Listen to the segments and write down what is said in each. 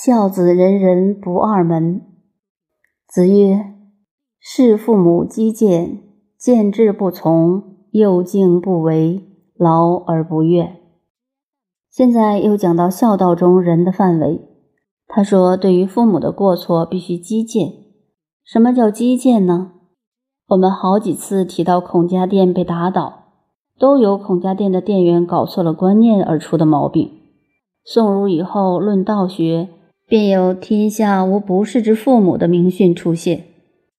孝子人人不二门。子曰：“事父母积谏，见志不从，幼敬不为，劳而不怨。”现在又讲到孝道中人的范围。他说：“对于父母的过错，必须积谏。什么叫积谏呢？我们好几次提到孔家店被打倒，都由孔家店的店员搞错了观念而出的毛病。宋儒以后论道学。”便有“天下无不是之父母”的名训出现，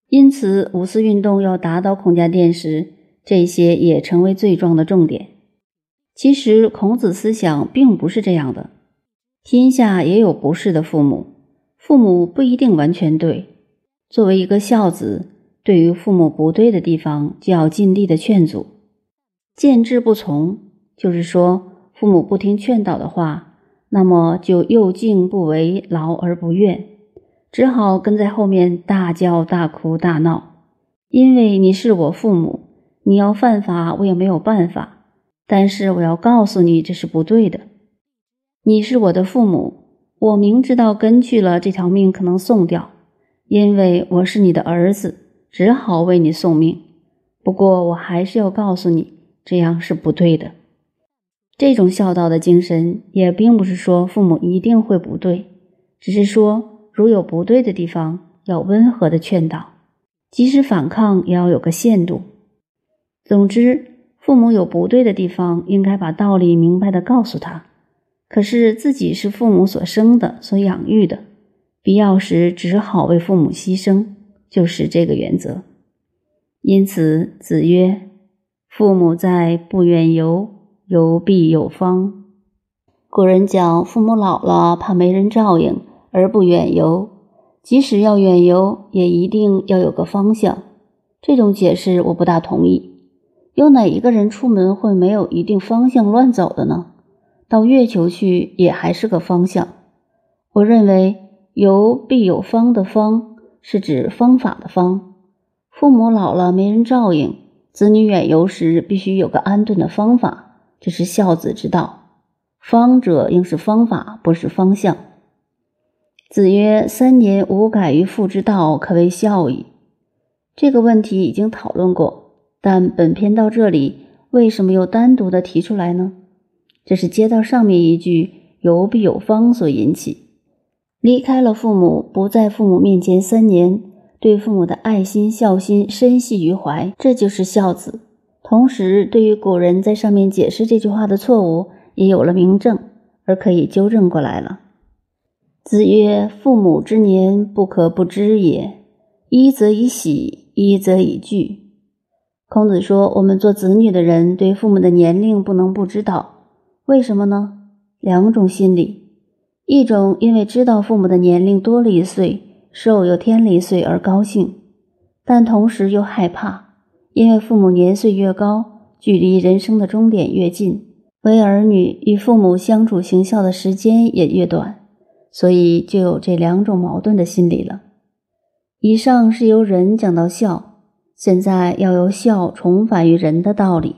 因此五四运动要打倒孔家店时，这些也成为罪状的重点。其实孔子思想并不是这样的，天下也有不是的父母，父母不一定完全对。作为一个孝子，对于父母不对的地方，就要尽力的劝阻。见志不从，就是说父母不听劝导的话。那么就又敬不为，劳而不怨，只好跟在后面大叫大哭大闹。因为你是我父母，你要犯法我也没有办法，但是我要告诉你这是不对的。你是我的父母，我明知道跟去了这条命可能送掉，因为我是你的儿子，只好为你送命。不过我还是要告诉你，这样是不对的。这种孝道的精神，也并不是说父母一定会不对，只是说如有不对的地方，要温和的劝导，即使反抗也要有个限度。总之，父母有不对的地方，应该把道理明白的告诉他。可是自己是父母所生的、所养育的，必要时只好为父母牺牲，就是这个原则。因此，子曰：“父母在，不远游。”有必有方。古人讲，父母老了，怕没人照应，而不远游。即使要远游，也一定要有个方向。这种解释我不大同意。有哪一个人出门会没有一定方向乱走的呢？到月球去也还是个方向。我认为“游必有方”的“方”是指方法的“方”。父母老了没人照应，子女远游时必须有个安顿的方法。这是孝子之道，方者应是方法，不是方向。子曰：“三年无改于父之道，可谓孝矣。”这个问题已经讨论过，但本篇到这里，为什么又单独的提出来呢？这是接到上面一句“有必有方”所引起。离开了父母，不在父母面前三年，对父母的爱心、孝心深系于怀，这就是孝子。同时，对于古人在上面解释这句话的错误，也有了明证，而可以纠正过来了。子曰：“父母之年，不可不知也。一则以喜，一则以惧。”孔子说，我们做子女的人，对父母的年龄不能不知道。为什么呢？两种心理：一种因为知道父母的年龄多了一岁，寿又添了一岁而高兴，但同时又害怕。因为父母年岁越高，距离人生的终点越近，为儿女与父母相处行孝的时间也越短，所以就有这两种矛盾的心理了。以上是由人讲到孝，现在要由孝重返于人的道理。